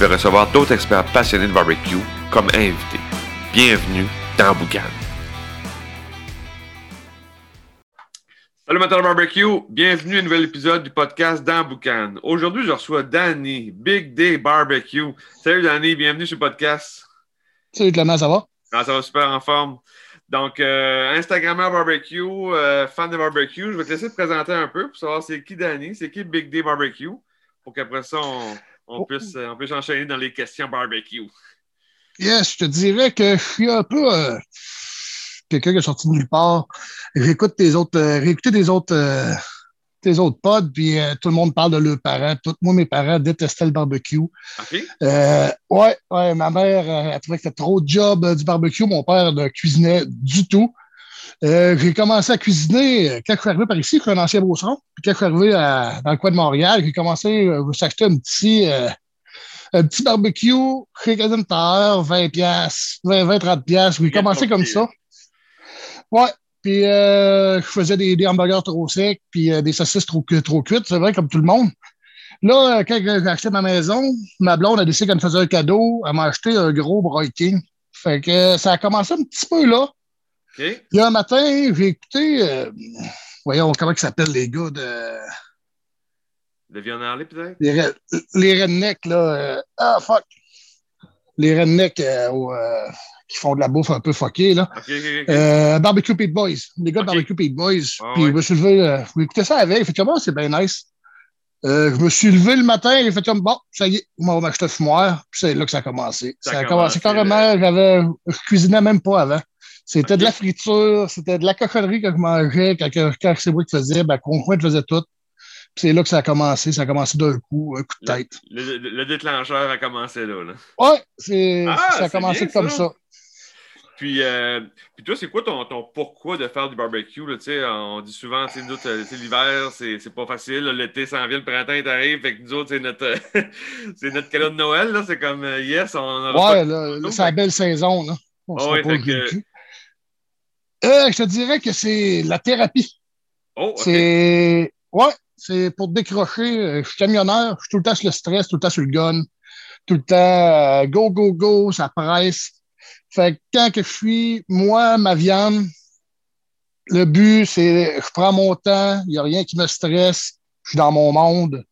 vais recevoir d'autres experts passionnés de barbecue comme invités. Bienvenue dans Boucan. Salut matin de barbecue, bienvenue à un nouvel épisode du podcast dans Boucan. Aujourd'hui, je reçois Danny, Big Day Barbecue. Salut Danny, bienvenue sur le podcast. Salut Clément, ça va? Ah, ça va super en forme. Donc, euh, Instagrammeur barbecue, euh, fan de barbecue, je vais te laisser te présenter un peu pour savoir c'est qui Danny, c'est qui Big Day Barbecue, pour qu'après ça, on, on, puisse, on puisse enchaîner dans les questions barbecue. Yes, je te dirais que je suis un peu euh, quelqu'un qui est sorti de nulle part. J'écoute tes autres, euh, autres, euh, tes autres pods, puis euh, tout le monde parle de leurs parents. Tout, moi, mes parents détestaient le barbecue. OK? Euh, ouais, ouais, ma mère, euh, elle trouvait que c'était trop de job euh, du barbecue. Mon père ne cuisinait du tout. Euh, j'ai commencé à cuisiner euh, quand je suis arrivé par ici, je suis un ancien beauceron. Puis quand je suis arrivé à- dans le coin de Montréal, j'ai commencé euh, à s'acheter un petit, euh, un petit barbecue chez Terre, 20 piastres, 20, 20, 30 piastres. J'ai commencé comme ça. Ouais. Puis euh, je faisais des, des hamburgers trop secs, puis euh, des saucisses trop, cu- trop cuites, c'est vrai, comme tout le monde. Là, euh, quand j'ai acheté ma maison, ma blonde a décidé qu'elle me faisait un cadeau. Elle m'a acheté un gros Broil King. Fait que euh, ça a commencé un petit peu là. OK? Puis un matin, j'ai écouté, euh, voyons, comment ils s'appellent les gars de. De viande Harley, peut-être? Les, re- les rednecks, là. euh, ah, fuck. Les rednecks euh, au, qui font de la bouffe un peu fuckée, là. Barbecue Pete Boys. Les gars de. Barbecue Pete Boys. Ah Puis je me suis levé, je écouté ça avec. Effectivement, c'est bien nice. Je me suis levé le matin, j'ai fait comme bon, ça y est, on va m'acheter un fumoir. Puis c'est là que ça a commencé. Ça Ça, a a commencé commencé, carrément, j'avais, je cuisinais même pas avant. C'était de la friture, c'était de la cochonnerie que je mangeais, quand, quand c'est moi qui faisais, ben, conjoint faisait tout. Puis c'est là que ça a commencé, ça a commené d'un coup, un coup de tête. le- le- le déclencheur a commencé là. là. Ouais, c'est, Ah, ça a commencé bien, comme ça. ça. Puis, euh, puis toi, c'est quoi ton, ton pourquoi de faire du barbecue? Là, on dit souvent, nous autres, euh, l'hiver, c'est c'est pas facile. là, L'été s'en vient, le printemps est arrivé. Fait que nous autres, c'est notre, c'est notre cadeau de Noël. là, C'est comme, euh, yes, on Ouais, là, c'est la belle saison, là. On se ouais, fait que-. Euh, je te dirais que c'est la thérapie. Oh, OK. C'est. Ouais, c'est pour décrocher. Euh, Je suis camionneur, je suis tout le temps sur le stress, tout le temps sur le gun, tout le temps euh, go, go, go, ça presse. Fait que quand que je suis, moi, ma viande, le but, c'est je prends mon temps, il n'y a rien qui me stresse, je suis dans mon monde.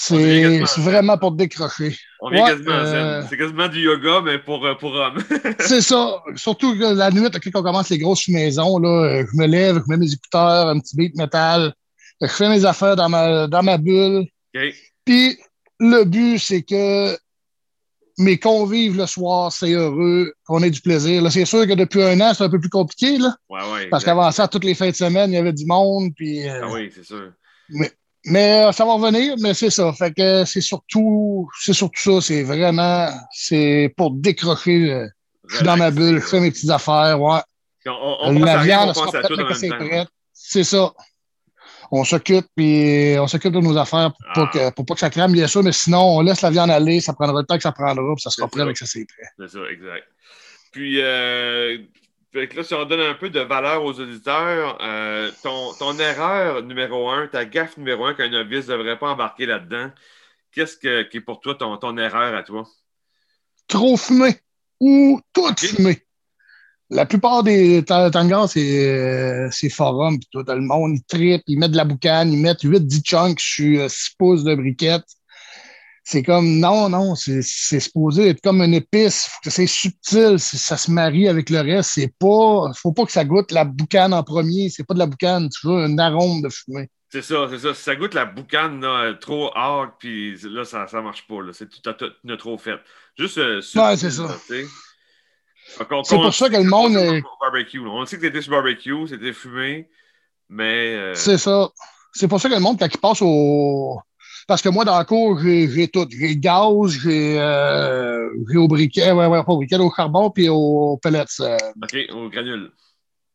C'est vraiment pour décrocher. On vient ouais, quasiment euh, C'est quasiment du yoga, mais pour, euh, pour hommes. C'est ça. Surtout que la nuit, quand on commence les grosses maisons, là, euh, je me lève, je mets mes écouteurs, un petit beat métal, je fais mes affaires dans ma, dans ma bulle. Puis le but, c'est que mes convives le soir, c'est heureux, qu'on ait du plaisir. Là, c'est sûr que depuis un an, c'est un peu plus compliqué, là, Ouais, ouais. parce qu'avant ça, toutes les fins de semaine, il y avait du monde. Puis, euh, Ah oui, c'est sûr. Mais euh, ça va revenir, mais c'est ça. Fait que c'est surtout, c'est surtout ça. C'est vraiment, c'est pour décrocher. euh, je suis dans ma bulle, je fais mes petites affaires, ouais. On, on, on la viande, on pense à prête tout en même. C'est ça. On s'occupe, puis on s'occupe de nos affaires pour, Ah. pas que, pour pas que ça crame, bien sûr, mais sinon, on laisse la viande aller, ça prendra le temps que ça prendra, puis ça sera prêt avec ça, c'est prêt. C'est ça, exact. Puis, euh, fait que là, si on donne un peu de valeur aux auditeurs, euh, ton, ton erreur numéro un, ta gaffe numéro un qu'un novice ne devrait pas embarquer là-dedans, qu'est-ce que, qui est pour toi ton, ton erreur à toi? Trop fumé ou tout fumé. La plupart des ta- tangars, c'est euh, c'est forum, puis tout le monde, ils trippent, ils mettent de la boucane, ils mettent 8-10 chunks sur 6 pouces de briquette. C'est comme, non, non, c'est c'est supposé être comme une épice. Faut que c'est subtil, c'est- ça se marie avec le reste. C'est pas, faut pas que ça goûte la boucane en premier. C'est pas de la boucane, tu veux un arôme de fumée. C'est ça, c'est ça. Si ça goûte la boucane là, trop hard, puis là, ça ne marche pas. Là. C'est tout, tout, tout, tout trop fait. Juste. euh, Ouais, subtil, c'est ça. qu'on- C'est qu'on- pour ça que le monde est- barbecue. On sait que t'étais sur barbecue, c'était fumé, mais. euh, C'est ça. C'est pour ça que le monde, quand il passe au, Parce que moi, dans le cours, j'ai tout. J'ai gaz, j'ai euh, au briquet, ouais, ouais, pas au briquet, au charbon, puis au pellets. Euh, OK, au granule.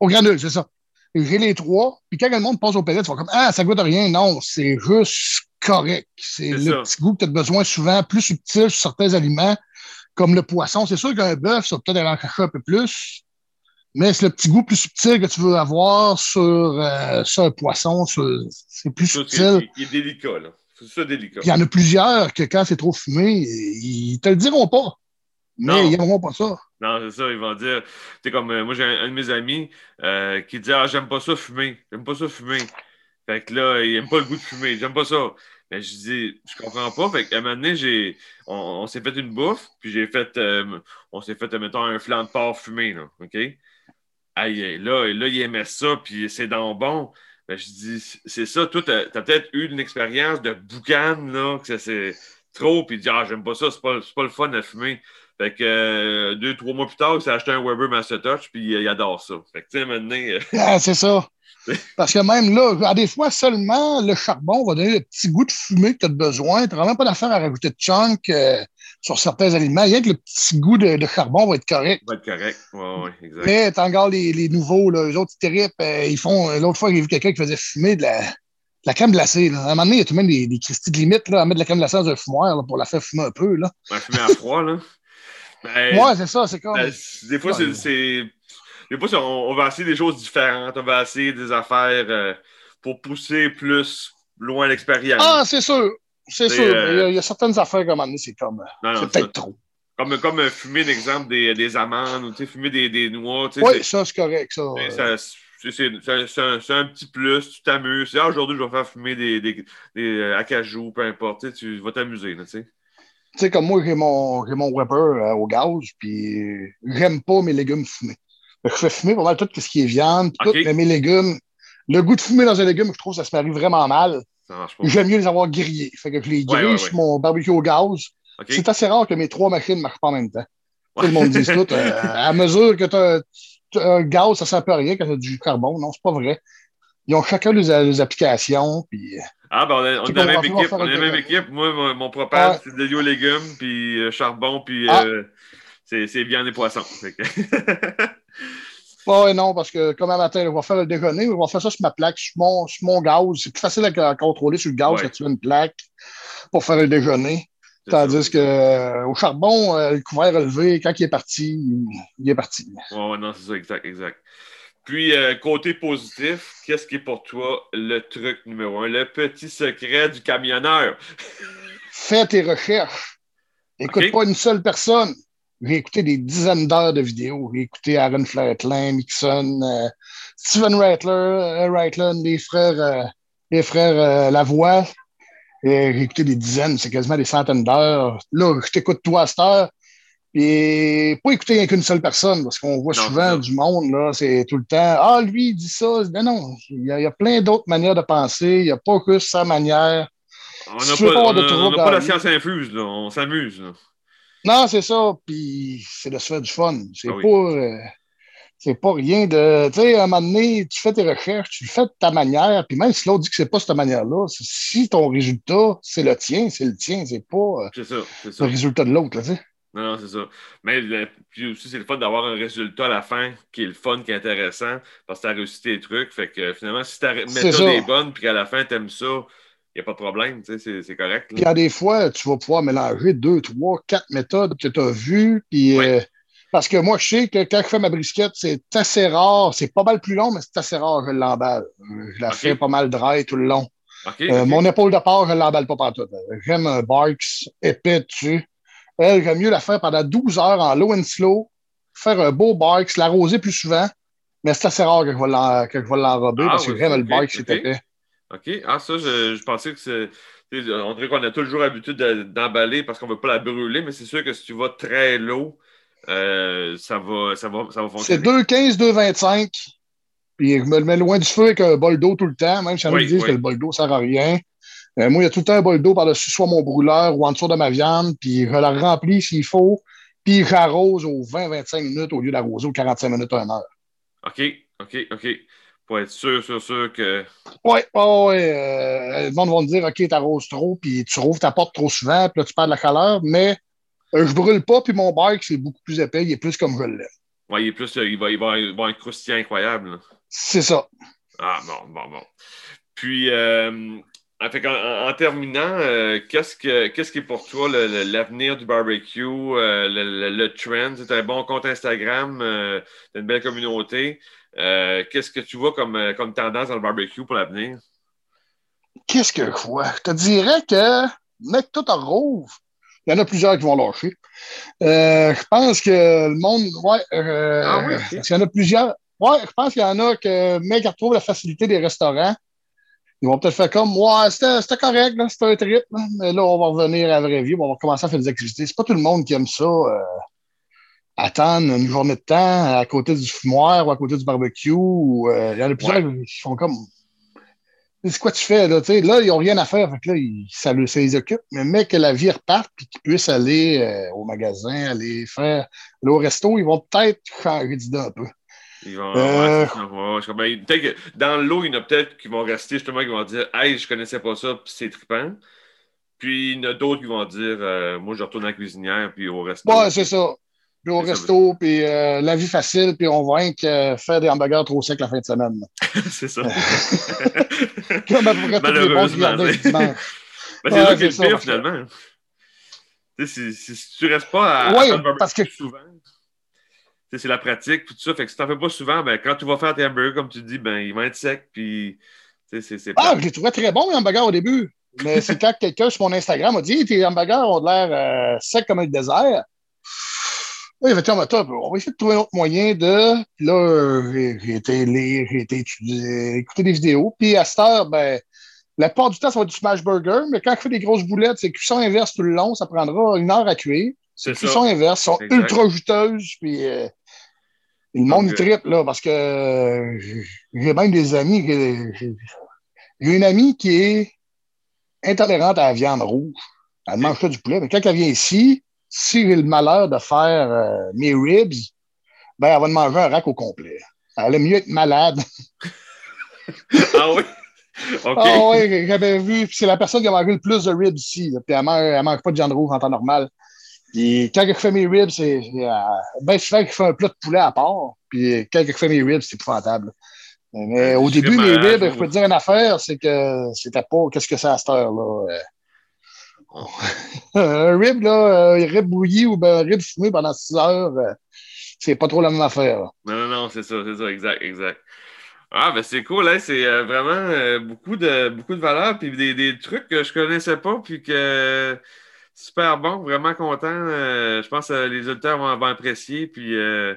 Au granule, c'est ça. J'ai les trois, puis quand le monde passe au pellets, tu vas comme Ah, ça goûte rien. Non, c'est juste correct. C'est le petit goût que tu as besoin souvent, plus subtil sur certains aliments, comme le poisson. C'est sûr qu'un bœuf, ça peut-être aller en cacher un peu plus, mais c'est le petit goût plus subtil que tu veux avoir sur, euh, sur un poisson. C'est plus subtil. Il est délicat, là. C'est ça délicat. Il y en a plusieurs que quand c'est trop fumé, ils te le diront pas. Mais ils n'aimeront pas ça. Non, c'est ça, ils vont dire. Tu comme euh, moi, j'ai un, de mes amis euh, qui dit Ah, j'aime pas ça fumer. J'aime pas ça fumer. Fait que là, il aime pas le goût de fumer. J'aime pas ça. Mais je dis, je comprends pas. Fait qu'à un moment donné, j'ai, on, s'est fait une bouffe, puis j'ai fait, euh, on s'est fait, mettons, un flanc de porc fumé, là, OK? Aïe, là, là, il aimait ça, puis c'est dans bon. Ben, je dis, c'est ça, toi, t'as as, peut-être eu une expérience de boucan, là, que c'est trop, puis dis, ah, j'aime pas ça, c'est pas, pas le fun à fumer. Fait que euh, deux, trois mois plus tard, il s'est acheté un Weber Master Touch, puis il adore ça. Fait que, tu sais, maintenant. Euh, ah, c'est ça. Parce que même là, à des fois, seulement le charbon va donner le petit goût de fumée que tu as besoin. Tu n'as vraiment pas d'affaire à rajouter de chunk euh, sur certains aliments. Rien que le petit goût de, charbon va être correct. Va être correct. Oui, oui, exact. Mais tu regardes les, les, nouveaux, là, eux autres, terribles. ils font. L'autre fois, j'ai vu quelqu'un qui faisait fumer de la, la crème glacée. Là. À un moment donné, il y a tout de même des, des de limite là, à mettre de la crème glacée dans un fumoir pour la faire fumer un peu. Là. Ouais, fumer à froid, là. Ben, ouais, c'est ça, c'est comme. Ben, des fois, c'est. Des fois, on, va essayer des choses différentes. On va essayer des affaires euh, pour pousser plus loin l'expérience. Ah, c'est sûr. C'est sûr. Euh, il, y a, certaines affaires comme c'est comme. C'est peut-être trop. Comme, comme euh, fumer, d'exemple, des, des amandes ou fumer des, des noix. Oui, ça, c'est correct. Ça, c'est un, petit plus, tu t'amuses. Ah, aujourd'hui, je vais faire fumer des, des, des acajou, peu importe. Tu vas t'amuser. Tu sais tu sais, comme moi, j'ai mon, mon Weber euh, au gaz, puis j'aime pas mes légumes fumés. Je fais fumer pour mal tout ce qui est viande, tout, mais mes légumes, le goût de fumer dans un légume, je trouve que ça se marie vraiment mal. J'aime mieux les avoir grillés. Fait que je les grille sur mon barbecue au gaz. C'est assez rare que mes trois machines ne marchent pas en même temps. Tout le monde dit tout. Euh, à mesure que tu as, un gaz, ça ne sert à rien quand tu as du carbone. Non, c'est pas vrai. Ils ont chacun leurs, applications. Puis, ah, ben on est, on la même équipe. On est la même équipe. Moi, mon, propane, c'est de légumes, puis euh, charbon, puis ah. euh, c'est viande et poisson. Oui, non, parce que comme un matin, on va faire le déjeuner, on va faire ça sur ma plaque, sur mon, sur mon gaz. C'est plus facile à, contrôler sur le gaz quand tu as une plaque pour faire le déjeuner. Tandis qu'au euh, charbon, le couvert relevé, quand il est parti, il est parti. Oui, non, c'est ça, exact, exact. Puis, euh, côté positif, qu'est-ce qui est pour toi le truc numéro un, le petit secret du camionneur? Fais tes recherches. Écoute pas une seule personne. J'ai écouté des dizaines d'heures de vidéos. J'ai écouté Aaron Flatlin, Mixon, euh, Steven Rattler, euh, les frères, les frères Lavoie. J'ai écouté des dizaines, c'est quasiment des centaines d'heures. Là, je t'écoute toi à cette heure. Et pas écouter qu'une seule personne, parce qu'on voit souvent du monde, là, c'est tout le temps Ah, lui, il dit ça. Non, non, il y a, plein d'autres manières de penser. Il n'y a pas que sa manière. On n'a pas, la science infuse, là. on s'amuse. Non, c'est ça. Puis c'est de se faire du fun. C'est ah pas. Euh, c'est pas rien de. Tu sais, à un moment donné, tu fais tes recherches, tu le fais de ta manière, puis même si l'autre dit que c'est pas cette manière-là, si ton résultat, c'est le tien, c'est le tien, c'est pas euh, ça, ça. le résultat de l'autre, tu sais. Non, non, c'est ça. Mais puis aussi, c'est le fun d'avoir un résultat à la fin qui est le fun, qui est intéressant, parce que tu as réussi tes trucs. Fait que finalement, si ta méthode est bonne, puis qu'à la fin, tu aimes ça, n'y a pas de problème, c'est correct. Puis il y a des fois, tu vas pouvoir mélanger deux, trois, quatre méthodes que tu as vues, puis. Euh, parce que moi, je sais que quand je fais ma brisquette, c'est assez rare. C'est pas mal plus long, mais c'est assez rare que je l'emballe. Je la fais pas mal dry tout le long. Euh, mon épaule de porc, je ne l'emballe pas partout. J'aime un Barks épais dessus. Elle, j'aime mieux la faire pendant 12 heures en low and slow, faire un beau bike, l'arroser plus souvent, mais c'est assez rare que je vais l'enrober ah, parce que j'aime le bike, c'est épais. OK. Ah, ça, je, pensais que c'est. On dirait qu'on a toujours l'habitude d'emballer parce qu'on ne veut pas la brûler, mais c'est sûr que si tu vas très low, euh, ça, va, ça, va, ça va fonctionner. C'est 2,15, 2,25. Puis je me le mets loin du feu avec un bol d'eau tout le temps, même si on me dit que le bol d'eau ne sert à rien. Euh, moi, il y a tout le temps un bol d'eau par-dessus soit mon brûleur ou en dessous de ma viande, puis je la remplis s'il faut, puis j'arrose aux 20-25 minutes au lieu d'arroser aux 45 minutes à 1 heure. OK, OK, OK. Pour être sûr, sûr, sûr que. Oui, oh, ouais. Euh, le monde va me dire OK, t'arroses trop, puis tu rouvres ta porte trop souvent, puis là, tu perds de la chaleur, mais euh, je brûle pas, puis mon bike, c'est beaucoup plus épais, il est plus comme je l'aime. Oui, il est plus. Il va, il va, il va avoir un croustillant incroyable. C'est ça. Ah, bon, bon, bon. Puis, euh, en, terminant, euh, qu'est-ce, que, qu'est-ce qui est pour toi l'avenir du barbecue, euh, le, trend? C'est un bon compte Instagram, euh, une belle communauté. Qu'est-ce que tu vois comme, comme tendance dans le barbecue pour l'avenir? Qu'est-ce que je vois? Je te dirais que, mec, tout en rouvre. Il y en a plusieurs qui vont lâcher. je pense que le monde. Ouais, ah oui, Il y en a plusieurs. Ouais, je pense qu'il y en a que, mec, qui retrouvent la facilité des restaurants ils vont peut-être faire comme, ouais, c'était correct, c'était un trip, mais là, on va revenir à la vraie vie, on va commencer à faire des activités. C'est pas tout le monde qui aime ça, euh, attendre une journée de temps à côté du fumoir ou à côté du barbecue. Euh, il y en a plusieurs qui font comme, c'est quoi tu fais, là, là, ils n'ont rien à faire, fait que là, ça, les occupe, mais, mais que la vie reparte puis qu'ils puissent aller euh, au magasin, aller faire, aller au resto, ils vont peut-être changer d'idée un peu. Ils vont, euh... ouais, que dans l'eau, il y en a peut-être qui vont rester justement, qui vont dire Hey, je connaissais pas ça, puis c'est trippant. Puis il y en a d'autres qui vont dire euh, Moi, je retourne à la cuisinière, puis au resto. Ouais, c'est ça. Puis au resto, puis euh, la vie facile, puis on va rien que faire des hamburgers trop secs la fin de semaine. c'est ça. Comme à peu près tous les bons dimanche. Ben, c'est ça qui est le pire, finalement. Si, si, si, tu restes pas à, ouais, parce que souvent c'est la pratique, tout ça. Fait que si t'en fais pas souvent, ben, quand tu vas faire tes hamburgers, comme tu dis, ben, ils vont être secs. Puis, c'est, ah, je les trouvais très bons, les hamburgers, au début. Mais c'est quand quelqu'un sur mon Instagram m'a dit tes hamburgers ont l'air euh, secs comme un désert. Là, il va dire, top, on va essayer de trouver un autre moyen de. Puis là, j'ai été lire, j'ai été étudier, écouter des vidéos. Puis à cette heure, ben, la plupart du temps, ça va être du smash burger, mais quand je fais des grosses boulettes, c'est cuisson inverse tout le long, ça prendra une heure à cuire. C'est cuisson inverse, sont ultra juteuses, puis euh, le monde okay. tripe, là, parce que euh, j'ai même des amis. J'ai une amie qui est intolérante à la viande rouge. Elle mange pas du poulet, mais quand elle vient ici, si j'ai le malheur de faire euh, mes ribs, ben, elle va manger un rack au complet. Elle aime mieux être malade. ah oui? Okay. Ah oui, j'avais vu. C'est la personne qui a mangé le plus de ribs ici. puis elle ne mange, pas de viande rouge en temps normal. Puis quand je fais mes ribs, c'est euh, ben souvent je fais un plat de poulet à part. Puis quand je fais mes ribs, c'est épouvantable. Mais au début, mes ribs, je peux te dire une affaire, c'est que c'était pas qu'est-ce que c'est à cette heure-là. Euh. un rib, là, un rib bouilli ou ben, un rib fumé pendant 6 heures, euh, c'est pas trop la même affaire. Non, non, non, c'est ça, c'est ça, exact, exact. Ah, ben c'est cool, hein? c'est vraiment beaucoup, de, beaucoup de valeur, puis des, des, trucs que je connaissais pas, puis que super bon, vraiment content. Euh, je pense que les auditeurs vont, apprécier. Puis euh,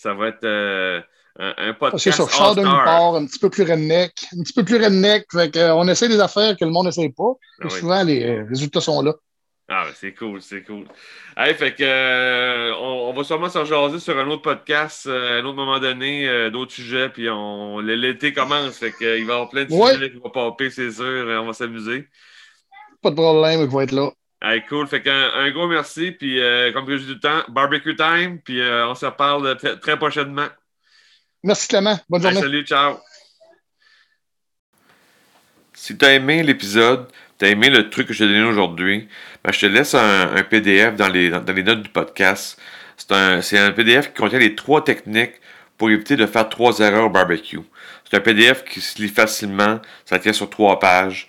ça va être euh, un, un, podcast. C'est d'une part, un petit peu plus redneck. Un petit peu plus redneck. Fait on essaie des affaires que le monde n'essaie pas. Ah et souvent, les résultats sont là. Ah, ben c'est cool, c'est cool. Hey, fait que, on, va sûrement s'en jaser sur un autre podcast à un autre moment donné, d'autres sujets, puis on, l'été commence, fait qu'il va y avoir plein de sujets qui vont popper, c'est sûr, on va s'amuser. Pas de problème, il va être là. Hey, cool. Fait qu'un un gros merci. Puis, euh, comme je dis du temps, barbecue time. Puis, euh, on se reparle très, prochainement. Merci, Clément. Bonne journée. salut, ciao. Si tu as aimé l'épisode, tu as aimé le truc que je t'ai donné aujourd'hui, ben, je te laisse un, un PDF dans les, dans les, notes du podcast. C'est un, un, PDF qui contient les trois techniques pour éviter de faire trois erreurs au barbecue. C'est un PDF qui se lit facilement. Ça tient sur trois pages.